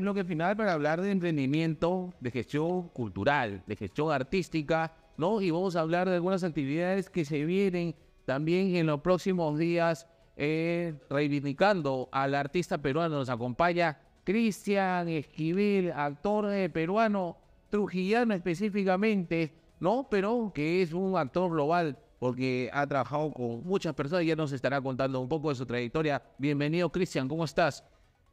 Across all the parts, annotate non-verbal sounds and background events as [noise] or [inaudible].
bloque final para hablar de emprendimiento, de gestión cultural, de gestión artística, ¿no? Y vamos a hablar de algunas actividades que se vienen también en los próximos días, eh, reivindicando al artista peruano. Nos acompaña Cristian Esquivel, actor eh, peruano, trujillano específicamente, ¿no? Pero que es un actor global porque ha trabajado con muchas personas y ya nos estará contando un poco de su trayectoria. Bienvenido, Cristian, ¿cómo estás?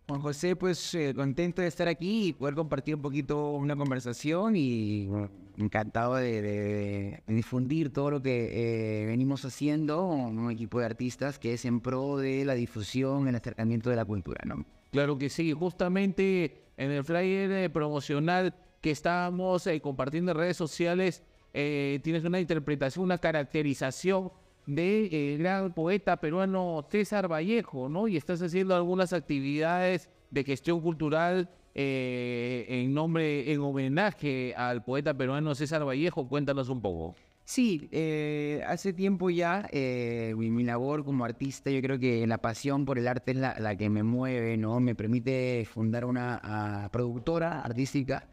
Juan José, pues eh, contento de estar aquí y poder compartir un poquito una conversación y encantado de, difundir todo lo que eh, venimos haciendo, un equipo de artistas que es en pro de la difusión, el acercamiento de la cultura, ¿no? Claro que sí, justamente en el flyer eh, promocional que estamos compartiendo en redes sociales, tienes una interpretación, una caracterización del de, gran poeta peruano César Vallejo, ¿no? Y estás haciendo algunas actividades de gestión cultural eh, en nombre, en homenaje al poeta peruano César Vallejo. Cuéntanos un poco. Sí, eh, hace tiempo ya eh, mi, labor como artista, yo creo que la pasión por el arte es la, que me mueve, ¿no? Me permite fundar una productora artística,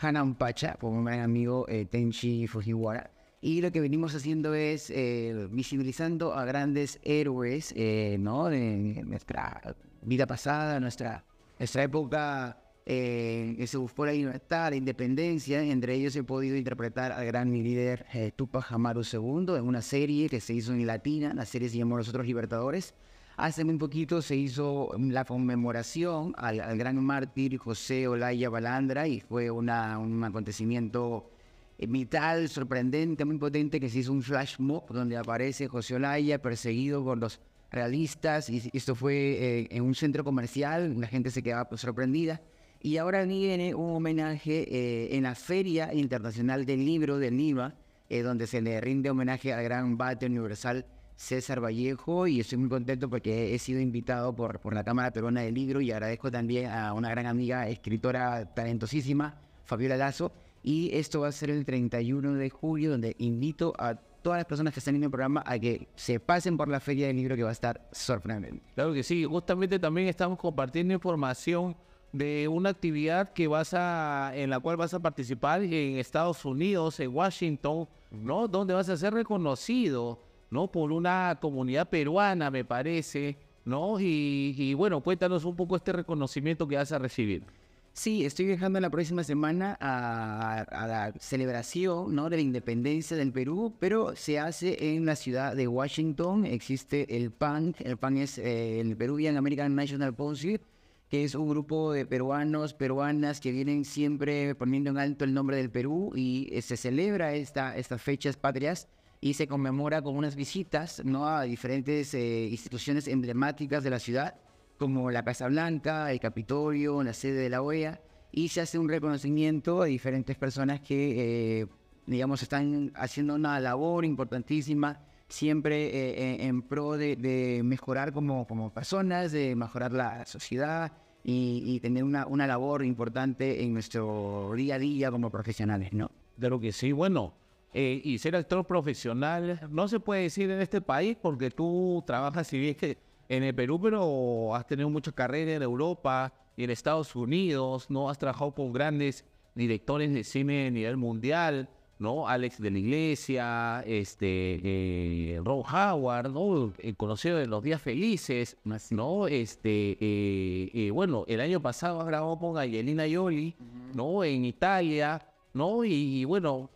Hanan Pacha, con un gran amigo Tenchi Fujiwara. Y lo que venimos haciendo es eh, visibilizando a grandes héroes eh, ¿no? de nuestra vida pasada, nuestra, nuestra época eh, que se buscó la libertad, la independencia. Entre ellos he podido interpretar al gran líder Tupac Amaru II en una serie que se hizo en latina. La serie se llamó Los Otros Libertadores. Hace muy poquito se hizo la conmemoración al, gran mártir José Olaya Balandra y fue una, un acontecimiento vital, sorprendente, muy potente, que se hizo un flash mob donde aparece José Olaya perseguido por los realistas. Y esto fue eh, en un centro comercial, la gente se quedaba pues, sorprendida. Y ahora viene un homenaje eh, en la Feria Internacional del Libro del NIVA, eh, donde se le rinde homenaje al gran bate universal César Vallejo. Y estoy muy contento porque he sido invitado por, por la Cámara Peruana del Libro y agradezco también a una gran amiga, escritora talentosísima, Fabiola Lazo y esto va a ser el 31 de julio, donde invito a todas las personas que están en el programa a que se pasen por la feria del libro que va a estar sorprendente. Claro que sí, justamente también estamos compartiendo información de una actividad que vas a, en la cual vas a participar en Estados Unidos, en Washington, ¿no? Donde vas a ser reconocido, ¿no? Por una comunidad peruana, me parece, ¿no? Y, y bueno, cuéntanos un poco este reconocimiento que vas a recibir. Sí, estoy viajando la próxima semana a, la celebración ¿no? de la independencia del Perú, pero se hace en la ciudad de Washington. Existe el PAN, el PAN es eh, el Peruvian American National Council, que es un grupo de peruanos, peruanas que vienen siempre poniendo en alto el nombre del Perú y eh, se celebra esta, estas fechas patrias y se conmemora con unas visitas ¿no? a diferentes eh, instituciones emblemáticas de la ciudad como la Casa Blanca, el Capitolio, la sede de la OEA, y se hace un reconocimiento a diferentes personas que, eh, digamos, están haciendo una labor importantísima, siempre eh, en pro de, mejorar como, como personas, de mejorar la sociedad y, tener una, una labor importante en nuestro día a día como profesionales, ¿no? lo que sí, bueno, eh, y ser actor profesional no se puede decir en este país porque tú trabajas, si bien que en el Perú, pero has tenido mucha carrera en Europa y en Estados Unidos, ¿no? Has trabajado con grandes directores de cine a nivel mundial, ¿no? Alex de la Iglesia, este, eh, Ron Howard, ¿no? El conocido de Los Días Felices, ¿no? Este, eh, eh, bueno, el año pasado has grabado con Angelina Jolie, ¿no? En Italia, ¿no? Y, bueno,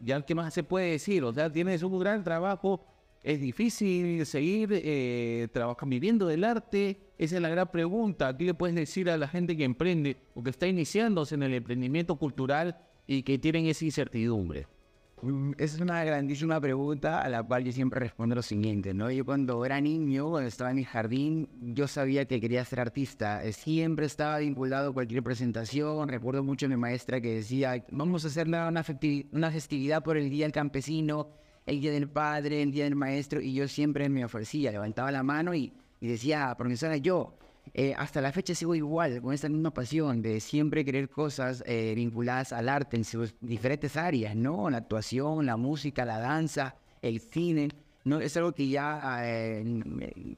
ya qué más se puede decir, o sea, tienes un gran trabajo ¿Es difícil seguir eh, trabajando, viviendo del arte? Esa es la gran pregunta. ¿Qué le puedes decir a la gente que emprende o que está iniciándose en el emprendimiento cultural y que tienen esa incertidumbre? Mm, es una grandísima pregunta a la cual yo siempre respondo lo siguiente, ¿no? Yo cuando era niño, cuando estaba en mi jardín, yo sabía que quería ser artista. Eh, siempre estaba vinculado a cualquier presentación. Recuerdo mucho a mi maestra que decía, vamos a hacer una, una festividad por el Día del Campesino el día del padre, el día del maestro, y yo siempre me ofrecía, levantaba la mano y, decía, profesora, yo eh, hasta la fecha sigo igual, con esta misma pasión de siempre querer cosas eh, vinculadas al arte en sus diferentes áreas, ¿no? La actuación, la música, la danza, el cine. No, es algo que ya eh,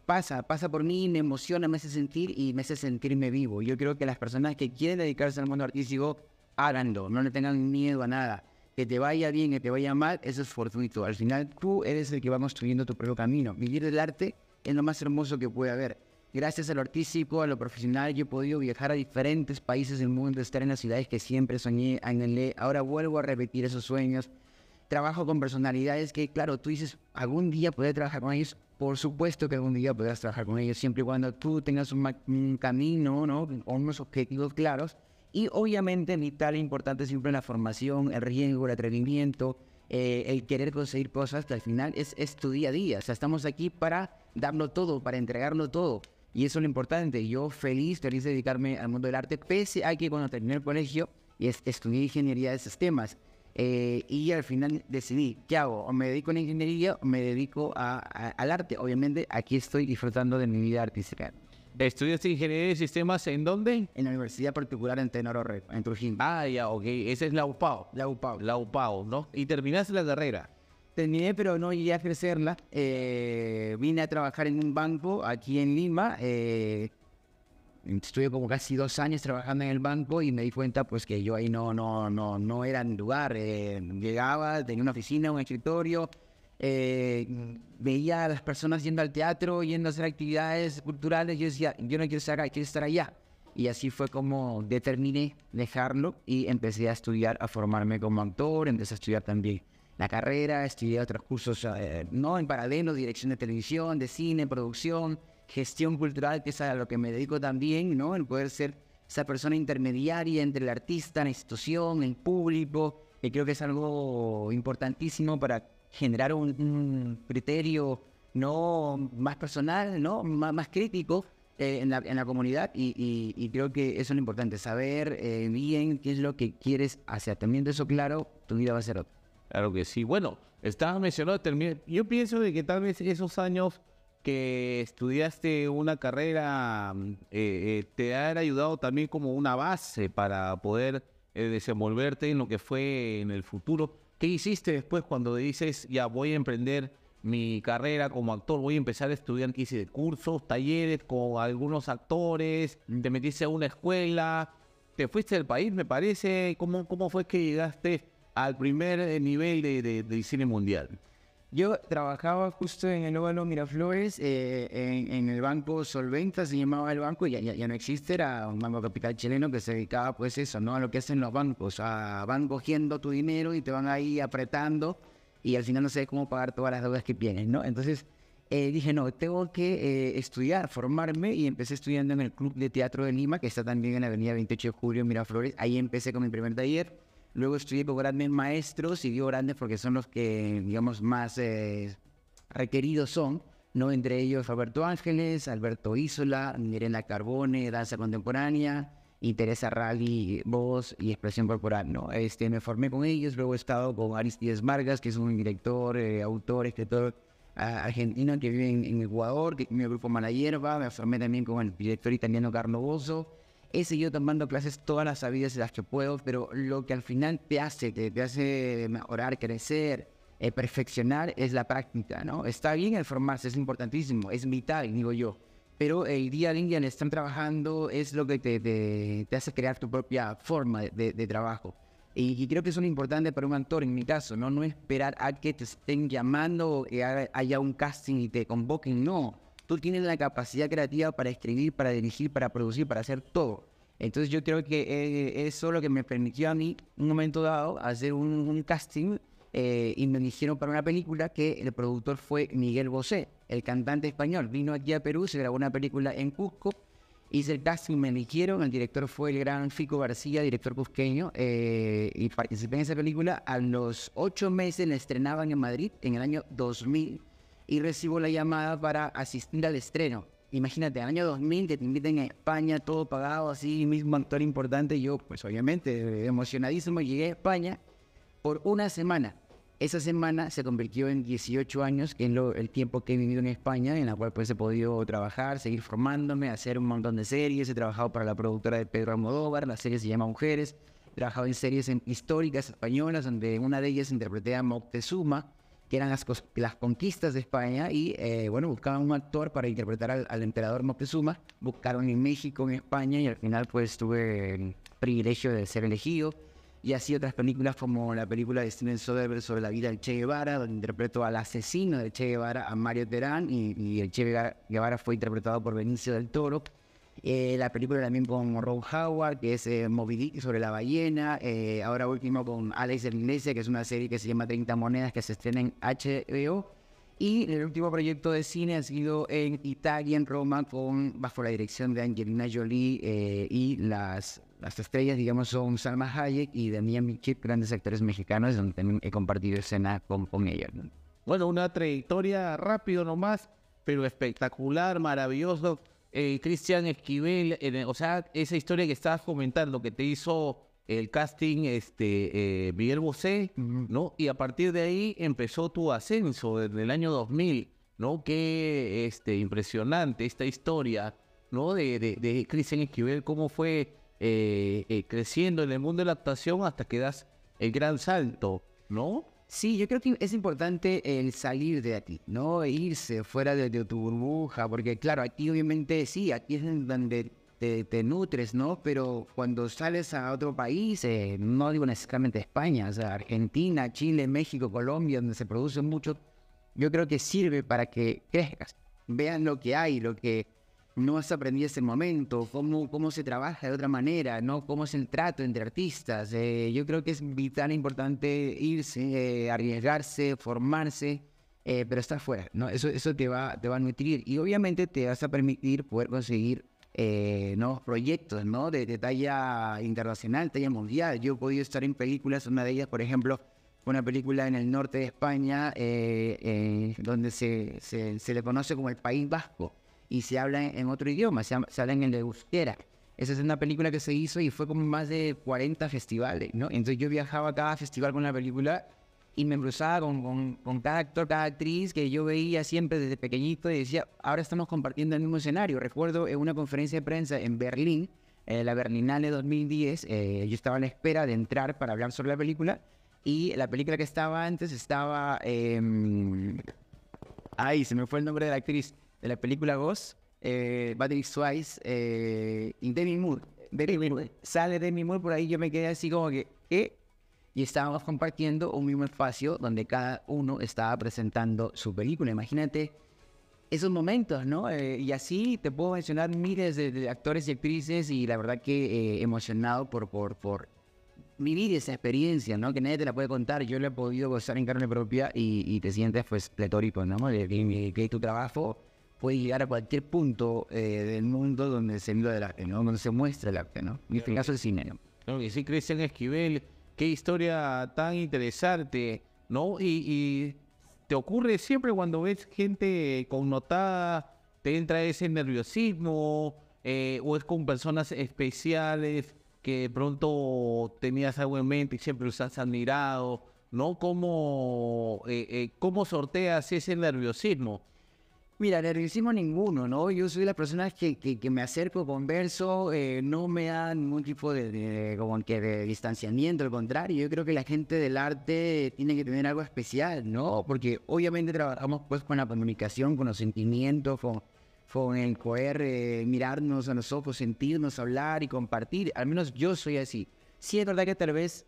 pasa, pasa por mí, me emociona, me hace sentir y me hace sentirme vivo. Yo creo que las personas que quieren dedicarse al mundo artístico, háganlo, no le tengan miedo a nada. Que te vaya bien, que te vaya mal, eso es fortuito. Al final tú eres el que va construyendo tu propio camino. Vivir del arte es lo más hermoso que puede haber. Gracias a lo artístico, a lo profesional, yo he podido viajar a diferentes países del mundo, estar en las ciudades que siempre soñé, anhelé. Ahora vuelvo a repetir esos sueños trabajo con personalidades que, claro, tú dices, algún día podré trabajar con ellos. Por supuesto que algún día podrás trabajar con ellos, siempre y cuando tú tengas un, un camino, ¿no? O unos objetivos claros. Y obviamente, vital e importante siempre la formación, el riesgo, el atrevimiento, eh, el querer conseguir cosas que al final es, es tu día a día. O sea, estamos aquí para darlo todo, para entregarlo todo. Y eso es lo importante. Yo feliz, feliz de dedicarme al mundo del arte, pese a que cuando terminé el colegio es- estudié ingeniería de sistemas. Eh, y al final decidí, ¿qué hago? O me dedico a la ingeniería o me dedico a- al arte. Obviamente aquí estoy disfrutando de mi vida artística. ¿Estudiaste ingeniería de sistemas en dónde? En la universidad particular en Tenororre, en Trujillo. Ah, ya, ok. Esa es la UPAO. La UPAO. La UPAO, ¿no? Y terminaste la carrera. Terminé, pero no llegué a crecerla. Eh, vine a trabajar en un banco aquí en Lima. Eh, estuve como casi dos años trabajando en el banco y me di cuenta pues que yo ahí no, no, no, no era mi lugar. Eh, llegaba, tenía una oficina, un escritorio, eh, veía a las personas yendo al teatro, yendo a hacer actividades culturales. Yo decía, yo no quiero estar acá, quiero estar allá. Y así fue como determiné dejarlo y empecé a estudiar, a formarme como actor, empecé a estudiar también la carrera, estudié otros cursos, eh, no en paralelo, dirección de televisión, de cine, producción, gestión cultural, que es a lo que me dedico también, ¿no? El poder ser esa persona intermediaria entre el artista, la institución, el público, que creo que es algo importantísimo para generar un, criterio no más personal, ¿no? Más, más crítico eh, en, la, en la comunidad y, y- creo que eso es lo importante, saber eh, bien qué es lo que quieres hacer. Teniendo eso claro, tu vida va a ser otra. Claro que sí. Bueno, estabas mencionando, yo pienso de que tal vez esos años que estudiaste una carrera eh, te han ayudado también como una base para poder desenvolverte en lo que fue en el futuro. ¿Qué hiciste después cuando dices, ya voy a emprender mi carrera como actor, voy a empezar a estudiar, ¿qué hice? Cursos, talleres con algunos actores, te metiste a una escuela, te fuiste del país, me parece. ¿Cómo, cómo fue que llegaste al primer nivel de, de- del cine mundial? Yo trabajaba justo en el Óvalo Miraflores, eh, en, en el banco Solventa, se llamaba el banco, y ya, ya, ya no existe, era un banco capital chileno que se dedicaba pues eso, ¿no? A lo que hacen los bancos, a, van cogiendo tu dinero y te van ahí apretando y al final no sabes cómo pagar todas las deudas que tienes, ¿no? Entonces eh, dije, no, tengo que eh, estudiar, formarme y empecé estudiando en el Club de Teatro de Lima, que está también en la avenida 28 de Julio, Miraflores, ahí empecé con mi primer taller. Luego estudié con grandes maestros y digo grandes porque son los que, digamos, más eh, requeridos son, ¿no? Entre ellos Roberto Ángeles, Alberto Isola, Mirena Carbone, Danza Contemporánea, y Teresa Rally, Voz y Expresión Corporal, ¿no? Este, me formé con ellos, luego he estado con Aristides Vargas, que es un director, eh, autor, escritor argentino que vive en, en Ecuador, que el grupo Mala Hierba, me formé también con el director italiano Carlo Bozo, he seguido tomando clases todas las sabidas las que puedo, pero lo que al final te hace, te, te hace mejorar, crecer, eh, perfeccionar es la práctica, ¿no? Está bien el formarse, es importantísimo, es vital, digo yo, pero el día a día en estar trabajando es lo que te, te, te hace crear tu propia forma de, de- trabajo. Y, y creo que eso es importante para un actor, en mi caso, ¿no? No esperar a que te estén llamando haya un casting y te convoquen, no. Tú tienes la capacidad creativa para escribir, para dirigir, para producir, para hacer todo. Entonces yo creo que eh, eso es lo que me permitió a mí, un momento dado, hacer un, un casting eh, y me eligieron para una película que el productor fue Miguel Bosé, el cantante español. Vino aquí a Perú, se grabó una película en Cusco, hice el casting, me eligieron, el director fue el gran Fico García, director cusqueño, eh, y participé en esa película. A los ocho meses la estrenaban en Madrid, en el año 2000, y recibo la llamada para asistir al estreno. Imagínate, año 2000 que te inviten a España, todo pagado, así, mismo actor importante. Yo, pues obviamente, emocionadísimo, llegué a España por una semana. Esa semana se convirtió en 18 años, que es lo- el tiempo que he vivido en España, en la cual pues he podido trabajar, seguir formándome, hacer un montón de series. He trabajado para la productora de Pedro Almodóvar, la serie se llama Mujeres. He trabajado en series en- históricas españolas, donde una de ellas interpreté a Moctezuma. Que eran las, las conquistas de España, y eh, bueno, buscaban un actor para interpretar al, emperador Moctezuma, buscaron en México, en España, y al final pues tuve el privilegio de ser elegido. Y así otras películas como la película de Steven Soderbergh sobre la vida del Che Guevara, donde interpretó al asesino del Che Guevara, a Mario Terán, y, y el Che Guevara fue interpretado por Benicio del Toro. Eh, la película también con Ron Howard, que es eh, Moby Dick sobre la ballena. Eh, ahora último con Alex de la Iglesia, que es una serie que se llama 30 Monedas, que se estrena en HBO. Y el último proyecto de cine ha sido en Italia, en Roma, con, bajo la dirección de Angelina Jolie eh, y las, las estrellas, digamos, son Salma Hayek y Damián Bichir, grandes actores mexicanos, donde también he compartido escena con, con ellos. Bueno, una trayectoria rápido nomás, pero espectacular, maravilloso. Eh, Cristian Esquivel, en- o sea, esa historia que estabas comentando, que te hizo el casting este, eh, Miguel Bosé, ¿no? Y a partir de ahí empezó tu ascenso desde el año 2000, ¿no? Qué este, impresionante esta historia, ¿no? De, de, de Cristian Esquivel, cómo fue eh, eh, creciendo en el mundo de la actuación hasta que das el gran salto, ¿no? Sí, yo creo que es importante el salir de aquí, ¿no? Irse fuera de, de tu burbuja, porque claro, aquí obviamente sí, aquí es donde te, te nutres, ¿no? Pero cuando sales a otro país, eh, no digo necesariamente España, o sea, Argentina, Chile, México, Colombia, donde se produce mucho, yo creo que sirve para que crezcas, vean lo que hay, lo que no has aprendido ese momento, cómo, cómo se trabaja de otra manera, ¿no? Cómo es el trato entre artistas. Eh, yo creo que es vital importante irse, eh, arriesgarse, formarse, eh, pero estar fuera, ¿no? Eso, eso te, va, te va a nutrir y obviamente te vas a permitir poder conseguir nuevos proyectos, ¿no? De, talla internacional, talla mundial. Yo he podido estar en películas, una de ellas, por ejemplo, una película en el norte de España, donde se, se, se le conoce como el País Vasco y se habla en, otro idioma, se, se habla en el euskera. Esa es una película que se hizo y fue como más de 40 festivales, ¿no? Entonces yo viajaba a cada festival con la película y me cruzaba con, con, cada actor, cada actriz que yo veía siempre desde pequeñito y decía, ahora estamos compartiendo el mismo escenario. Recuerdo en una conferencia de prensa en Berlín, eh, la Berlinale 2010, eh, yo estaba a la espera de entrar para hablar sobre la película y la película que estaba antes estaba... em, Ay, se me fue el nombre de la actriz de la película Ghost, eh, Patrick Swayze eh, y Demi Moore. Demi Moore. Sale Demi Moore por ahí, yo me quedé así como que, ¿qué? Y estábamos compartiendo un mismo espacio donde cada uno estaba presentando su película. Imagínate esos momentos, ¿no? Eh, y así te puedo mencionar miles de, de actores y actrices y la verdad que eh, emocionado por, por, por vivir esa experiencia, ¿no? Que nadie te la puede contar. Yo lo he podido gozar en carne propia y, y te sientes pues pletórico, ¿no? De que, que tu trabajo puede llegar a cualquier punto eh, del mundo donde se vive el arte, ¿no? Donde se muestra el arte, ¿no? En este caso el cine, ¿no? Claro que sí, Cristian Esquivel, qué historia tan interesante, ¿no? Y, y te ocurre siempre cuando ves gente connotada, te entra ese nerviosismo, eh, o es con personas especiales que de pronto tenías algo en mente y siempre los has admirado, ¿no? ¿Cómo, eh, eh, cómo sorteas ese nerviosismo? Mira, nerviosismo ninguno, ¿no? Yo soy la persona que, que, que me acerco, converso, eh, no me da ningún tipo de, de- como que de distanciamiento, al contrario, yo creo que la gente del arte tiene que tener algo especial, ¿no? Porque obviamente trabajamos pues con la comunicación, con los sentimientos, con, con el poder eh, mirarnos a los ojos, sentirnos, hablar y compartir, al menos yo soy así. Sí es verdad que tal vez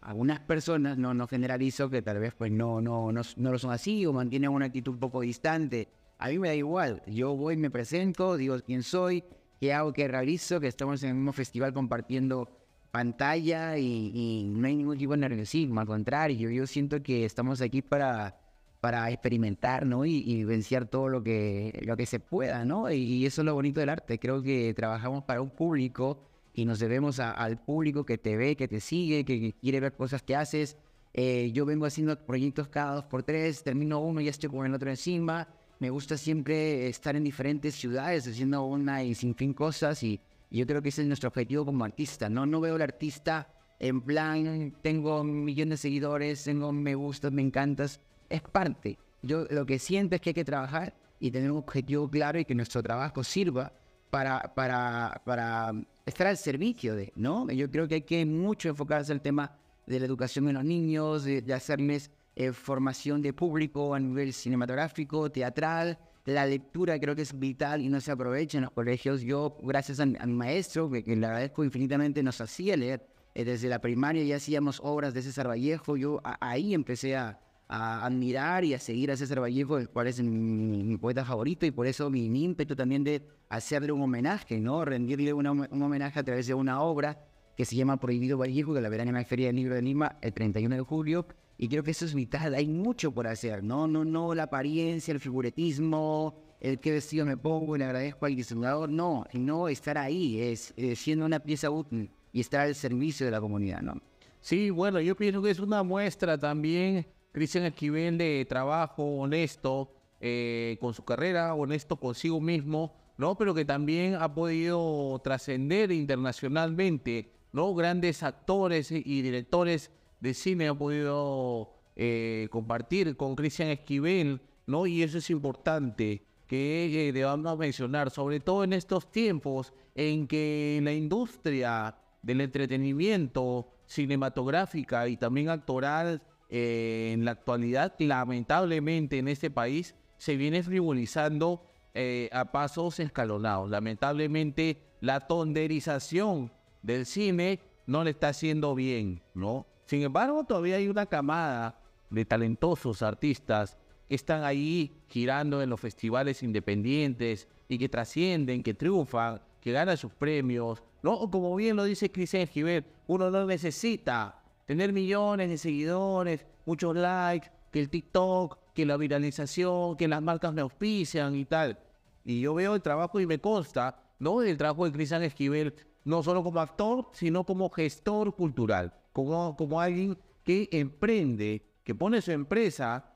algunas personas, no, no generalizo, que tal vez pues no, no, no, no lo son así o mantienen una actitud un poco distante. A mí me da igual, yo voy, me presento, digo quién soy, qué hago, qué realizo, que estamos en el mismo festival compartiendo pantalla y, y no hay ningún tipo de nerviosismo, al contrario, yo siento que estamos aquí para, para experimentar, ¿no? Y, y todo lo que, lo que se pueda, ¿no? Y, y eso es lo bonito del arte, creo que trabajamos para un público y nos debemos a- al público que te ve, que te sigue, que, que quiere ver cosas que haces. Eh, yo vengo haciendo proyectos cada dos por tres, termino uno y ya estoy con el otro encima. Me gusta siempre estar en diferentes ciudades haciendo una y sin fin cosas y, y yo creo que ese es nuestro objetivo como artista. No, no veo al artista en plan, tengo millón de seguidores, tengo me gustas, me encantas. Es parte. Yo lo que siento es que hay que trabajar y tener un objetivo claro y que nuestro trabajo sirva para, para, para estar al servicio de, ¿no? Yo creo que hay que mucho enfocarse en el tema de la educación de los niños, de, de hacerles eh, formación de público a nivel cinematográfico, teatral. La lectura creo que es vital y no se aprovecha en los colegios. Yo, gracias a, mi maestro, que, le agradezco infinitamente, nos hacía leer. Eh, desde la primaria ya hacíamos obras de César Vallejo. Yo ahí empecé a, admirar y a seguir a César Vallejo, el cual es mi, poeta favorito, y por eso mi, ímpetu también de hacerle un homenaje, ¿no? Rendirle un homenaje a través de una obra que se llama Prohibido Vallejo, que la verán en la Feria del Libro de Lima el 31 de julio. Y creo que eso es vital, hay mucho por hacer, ¿no? No, no la apariencia, el figuretismo, el qué vestido me pongo, le agradezco al diseñador, no, no estar ahí, es, siendo una pieza útil y estar al servicio de la comunidad, ¿no? Sí, bueno, yo pienso que es una muestra también, Cristian Esquivel, de trabajo honesto eh, con su carrera, honesto consigo mismo, ¿no? Pero que también ha podido trascender internacionalmente, ¿no? Grandes actores y directores de cine han podido eh, compartir con Cristian Esquivel, ¿no? Y eso es importante que eh, debamos mencionar, sobre todo en estos tiempos en que la industria del entretenimiento cinematográfica y también actoral eh, en la actualidad, lamentablemente en este país, se viene frivolizando a pasos escalonados. Lamentablemente la tonderización del cine no le está haciendo bien, ¿no? Sin embargo, todavía hay una camada de talentosos artistas que están ahí girando en los festivales independientes y que trascienden, que triunfan, que ganan sus premios. ¿no? Como bien lo dice Cristian Giver, uno no necesita tener millones de seguidores, muchos likes, que el TikTok, que la viralización, que las marcas me auspician y tal. Y yo veo el trabajo y me consta, ¿no? El trabajo de Cristian Esquivel, no solo como actor, sino como gestor cultural como, alguien que emprende, que pone su empresa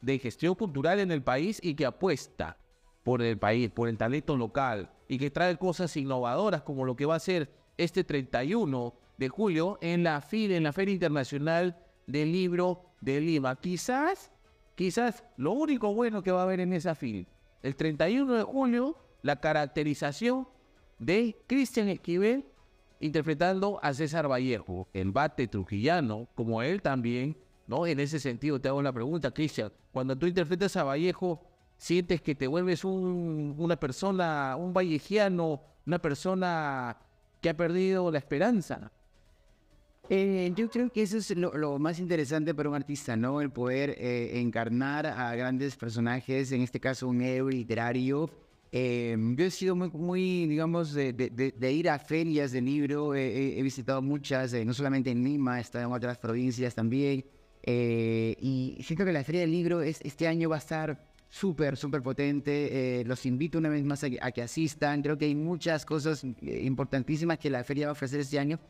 de gestión cultural en el país y que apuesta por el país, por el talento local y que trae cosas innovadoras como lo que va a ser este 31 de julio en la FIL, en la Feria Internacional del Libro de Lima. Quizás, quizás lo único bueno que va a haber en esa FIL, el 31 de julio, la caracterización de Cristian Esquivel interpretando a César Vallejo, el bate trujillano, como él también, ¿no? En ese sentido te hago la pregunta, Cristian, cuando tú interpretas a Vallejo, ¿sientes que te vuelves una persona, un vallejiano, una persona que ha perdido la esperanza? Eh, yo creo que eso es lo, más interesante para un artista, ¿no? El poder eh, encarnar a grandes personajes, en este caso un héroe literario, eh, yo he sido muy, muy digamos, de, de, ir a ferias de libro. he visitado muchas, eh, no solamente en Lima, he estado en otras provincias también. Eh, y siento que la feria del libro es, este año va a estar súper, súper potente. los invito una vez más a que, asistan. Creo que hay muchas cosas importantísimas que la feria va a ofrecer este año.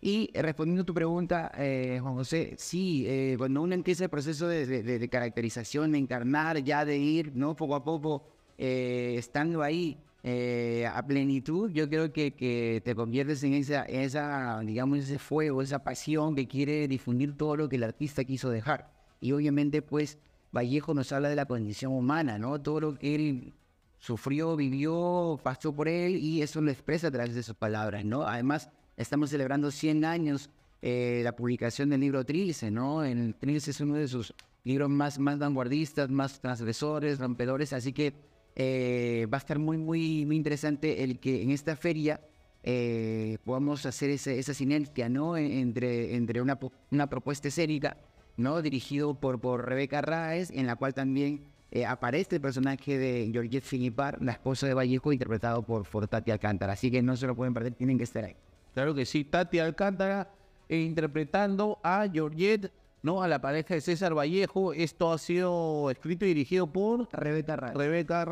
Y respondiendo a tu pregunta, Juan José, sí, cuando uno empieza el proceso de, de, caracterización, de encarnar, ya de ir, ¿no? Poco a poco eh, estando ahí eh, a plenitud, yo creo que, que, te conviertes en esa, esa, digamos, ese fuego, esa pasión que quiere difundir todo lo que el artista quiso dejar. Y obviamente, pues, Vallejo nos habla de la condición humana, ¿no? Todo lo que él sufrió, vivió, pasó por él y eso lo expresa a través de sus palabras, ¿no? Además, estamos celebrando 100 años eh, la publicación del libro Trilce, ¿no? El Trilce es uno de sus libros más, más vanguardistas, más transgresores, rompedores, así que eh, va a estar muy, muy, muy interesante el que en esta feria eh, podamos hacer esa sinergia, ¿no? E, entre, entre una, una propuesta escénica, ¿no? Dirigido por, por Rebeca Raes, en la cual también eh, aparece el personaje de Georgette Filipar, la esposa de Vallejo, interpretado por, por Tati Alcántara. Así que no se lo pueden perder, tienen que estar ahí. Claro que sí, Tati Alcántara interpretando a Georgette ¿no? A la pareja de César Vallejo. Esto ha sido escrito y dirigido por Rebeca Raez. Rebeca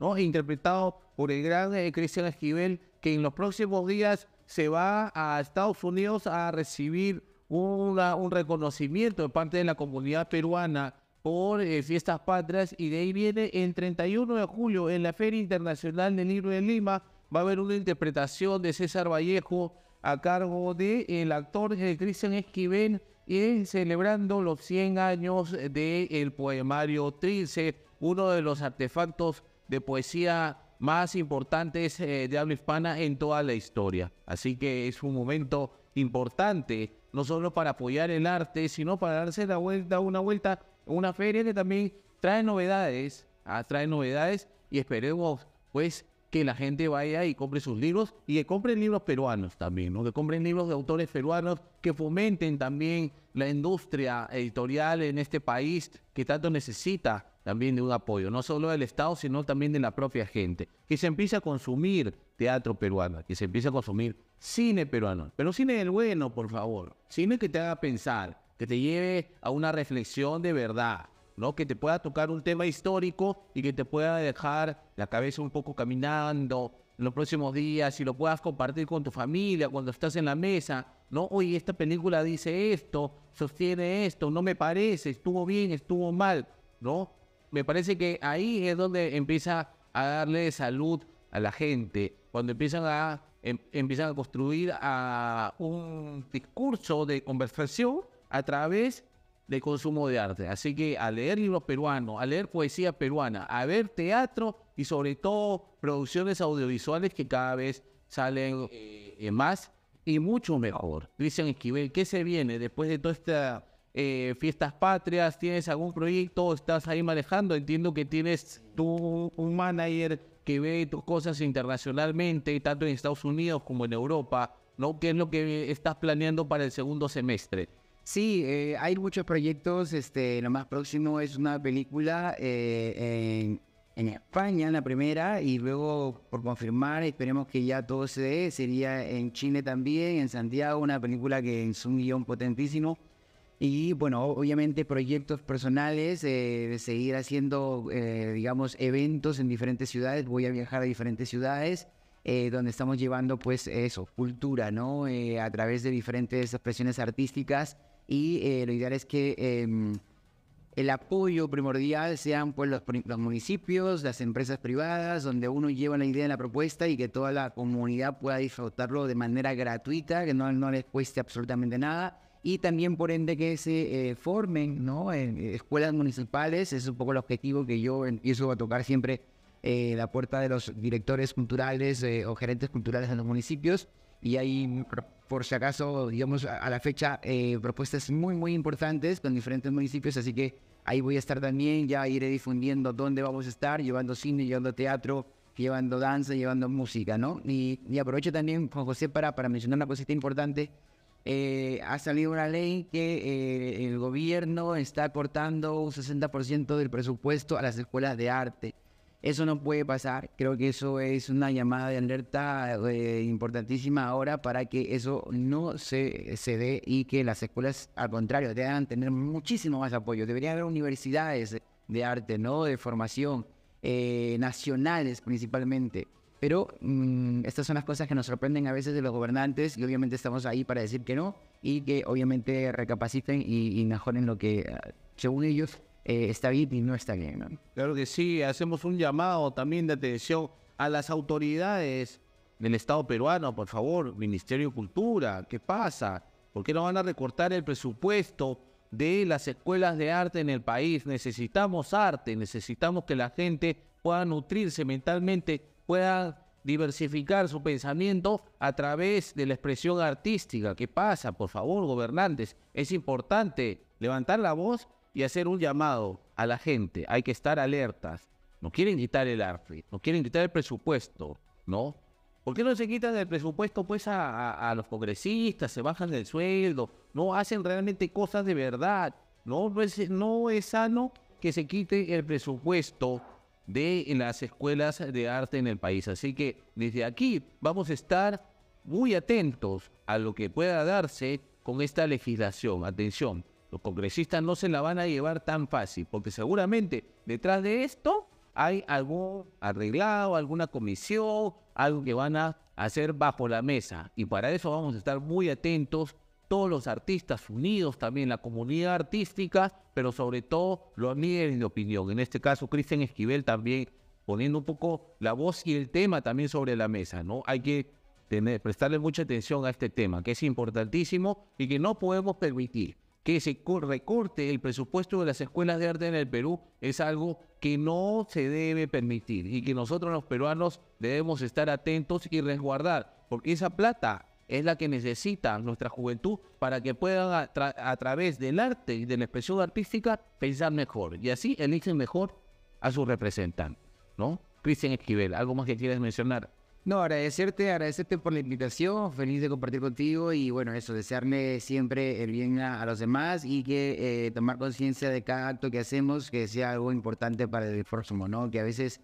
¿no? Interpretado por el gran eh, Cristian Esquivel, que en los próximos días se va a Estados Unidos a recibir una, un reconocimiento de parte de la comunidad peruana por eh, fiestas patrias y de ahí viene el 31 de julio en la Feria Internacional del Libro de Lima va a haber una interpretación de César Vallejo a cargo del el actor eh, Cristian Esquivel y celebrando los 100 años del poemario Trilce, uno de los artefactos de poesía más importantes eh, de habla hispana en toda la historia. Así que es un momento importante no solo para apoyar el arte, sino para darse la vuelta, una vuelta, una feria que también trae novedades, ah, trae novedades y esperemos pues que la gente vaya y compre sus libros y que compren libros peruanos también, ¿no? que compren libros de autores peruanos, que fomenten también la industria editorial en este país que tanto necesita también de un apoyo, no solo del Estado, sino también de la propia gente, que se empiece a consumir teatro peruano, que se empiece a consumir cine peruano, pero cine del bueno, por favor, cine que te haga pensar, que te lleve a una reflexión de verdad, ¿no? Que te pueda tocar un tema histórico y que te pueda dejar la cabeza un poco caminando en los próximos días y lo puedas compartir con tu familia cuando estás en la mesa, ¿no? Oye, esta película dice esto, sostiene esto, no me parece, estuvo bien, estuvo mal, ¿no? Me parece que ahí es donde empieza a darle salud a la gente, cuando empiezan a, em, empiezan a construir a un discurso de conversación a través de consumo de arte. Así que a leer libros peruanos, a leer poesía peruana, a ver teatro y sobre todo producciones audiovisuales que cada vez salen eh, más y mucho mejor. Cristian Esquivel, ¿qué se viene después de todas estas eh, fiestas patrias? ¿Tienes algún proyecto? ¿Estás ahí manejando? Entiendo que tienes tú un manager que ve tus cosas internacionalmente, tanto en Estados Unidos como en Europa. ¿no? ¿Qué es lo que estás planeando para el segundo semestre? Sí, eh, hay muchos proyectos. Este, lo más próximo es una película eh, en, España, la primera, y luego por confirmar, esperemos que ya todo se dé. Sería en Chile también, en Santiago, una película que es un guion potentísimo. Y bueno, obviamente proyectos personales, eh, de seguir haciendo, digamos, eventos en diferentes ciudades. Voy a viajar a diferentes ciudades. donde estamos llevando pues eso, cultura, ¿no? a través de diferentes expresiones artísticas y eh, lo ideal es que em, el apoyo primordial sean pues, los, los, municipios, las empresas privadas, donde uno lleva la idea de la propuesta y que toda la comunidad pueda disfrutarlo de manera gratuita, que no, no les cueste absolutamente nada. Y también, por ende, que se eh, formen ¿no? en escuelas municipales. Es un poco el objetivo que yo empiezo a tocar siempre eh, la puerta de los directores culturales o gerentes culturales en los municipios. Y hay por si acaso, digamos, a, la fecha, eh, propuestas muy, muy importantes con diferentes municipios, así que ahí voy a estar también, ya iré difundiendo dónde vamos a estar, llevando cine, llevando teatro, llevando danza, llevando música, ¿no? Y, aprovecho también, Juan José, para, para mencionar una cosita importante. Eh, ha salido una ley que eh, el gobierno está cortando un 60% del presupuesto a las escuelas de arte. Eso no puede pasar. Creo que eso es una llamada de alerta eh, importantísima ahora para que eso no se, se dé y que las escuelas, al contrario, deban tener muchísimo más apoyo. Debería haber universidades de arte, ¿no? De formación, eh, nacionales principalmente. Pero mm, estas son las cosas que nos sorprenden a veces de los gobernantes y obviamente estamos ahí para decir que no y que obviamente recapaciten y, y mejoren lo que, eh, según ellos, eh, está bien y no está bien. Claro que sí, hacemos un llamado también de atención a las autoridades del Estado peruano, por favor, Ministerio de Cultura, ¿qué pasa? ¿Por qué no van a recortar el presupuesto de las escuelas de arte en el país? Necesitamos arte, necesitamos que la gente pueda nutrirse mentalmente, pueda diversificar su pensamiento a través de la expresión artística. ¿Qué pasa? Por favor, gobernantes, es importante levantar la voz y hacer un llamado a la gente. Hay que estar alertas. No quieren quitar el arte, no quieren quitar el presupuesto, ¿no? ¿Por qué no se quitan el presupuesto pues a, los congresistas, se bajan del sueldo, no hacen realmente cosas de verdad? No, no, es, no es sano que se quite el presupuesto de las escuelas de arte en el país. Así que desde aquí vamos a estar muy atentos a lo que pueda darse con esta legislación. Atención, los congresistas no se la van a llevar tan fácil, porque seguramente detrás de esto hay algún arreglado, alguna comisión, algo que van a hacer bajo la mesa. Y para eso vamos a estar muy atentos, todos los artistas unidos, también la comunidad artística, pero sobre todo los líderes de opinión. En este caso, Cristian Esquivel también poniendo un poco la voz y el tema también sobre la mesa, ¿no? Hay que tener, prestarle mucha atención a este tema, que es importantísimo y que no podemos permitir que se recorte el presupuesto de las escuelas de arte en el Perú es algo que no se debe permitir y que nosotros los peruanos debemos estar atentos y resguardar, porque esa plata es la que necesita nuestra juventud para que puedan a, tra- a través del arte y de la expresión artística pensar mejor y así eligen mejor a su representante, ¿no? Cristian Esquivel, ¿algo más que quieres mencionar? No, agradecerte, agradecerte por la invitación, feliz de compartir contigo y bueno, eso, desearle siempre el bien a, a los demás y que eh, tomar conciencia de cada acto que hacemos que sea algo importante para el próximo, ¿no? Que a veces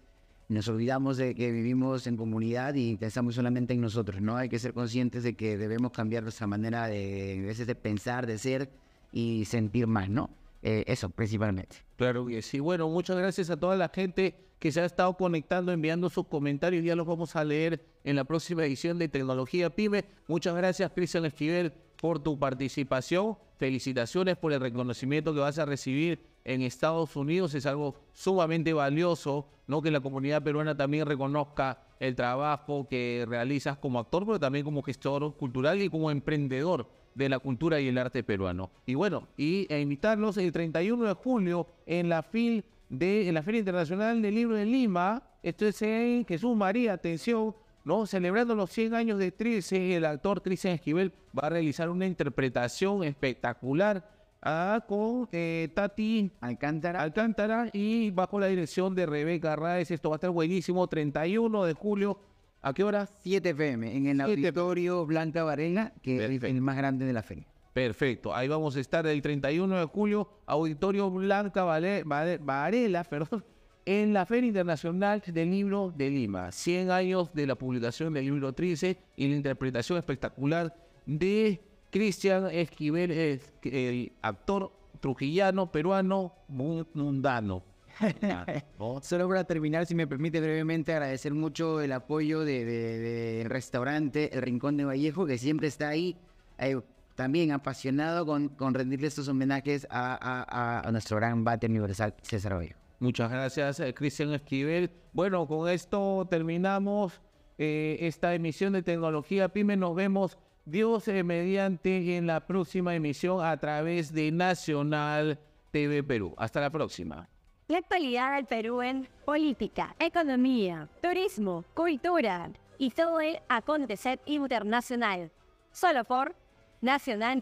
nos olvidamos de que vivimos en comunidad y pensamos solamente en nosotros, ¿no? Hay que ser conscientes de que debemos cambiar nuestra manera de, a veces de pensar, de ser y sentir más, ¿no? Eh, eso, principalmente. Claro que sí. Bueno, muchas gracias a toda la gente que se ha estado conectando, enviando sus comentarios. Ya los vamos a leer en la próxima edición de Tecnología Pyme. Muchas gracias, Cristian Esquivel, por tu participación. Felicitaciones por el reconocimiento que vas a recibir en Estados Unidos. Es algo sumamente valioso, ¿no? Que la comunidad peruana también reconozca el trabajo que realizas como actor, pero también como gestor cultural y como emprendedor de la cultura y el arte peruano. Y bueno, y e invitarlos el 31 de julio en la FIL de la Feria Internacional del Libro de Lima. Esto es en Jesús María, atención, ¿no? Celebrando los 100 años de Trilce, el actor Cristian Esquivel va a realizar una interpretación espectacular ah, con eh, Tati Alcántara. Alcántara y bajo la dirección de Rebeca Raez. Esto va a estar buenísimo, 31 de julio. ¿A qué hora? 7 pm en el 7 auditorio Blanca Varela, que es el más grande de la feria. Perfecto, ahí vamos a estar el 31 de julio, Auditorio Blanca Vale- Varela, [laughs] perdón, en la Feria Internacional del Libro de Lima. 100 años de la publicación del libro Trice y la interpretación espectacular de Cristian Esquivel, es- el actor trujillano, peruano, mu- mundano. [laughs] ¿no? Solo para terminar, si me permite brevemente agradecer mucho el apoyo del de, restaurante El Rincón de Vallejo, que siempre está ahí, eh, también apasionado con, con rendirle estos homenajes a, a- nuestro gran bate universal César Vallejo. Muchas gracias, eh, Cristian Esquivel. Bueno, con esto terminamos eh, esta emisión de Tecnología Pyme. Nos vemos, Dios eh, mediante, en la próxima emisión a través de Nacional TV Perú. Hasta la próxima. La actualidad del Perú en política, economía, turismo, cultura y todo el acontecer internacional. Solo por Nacional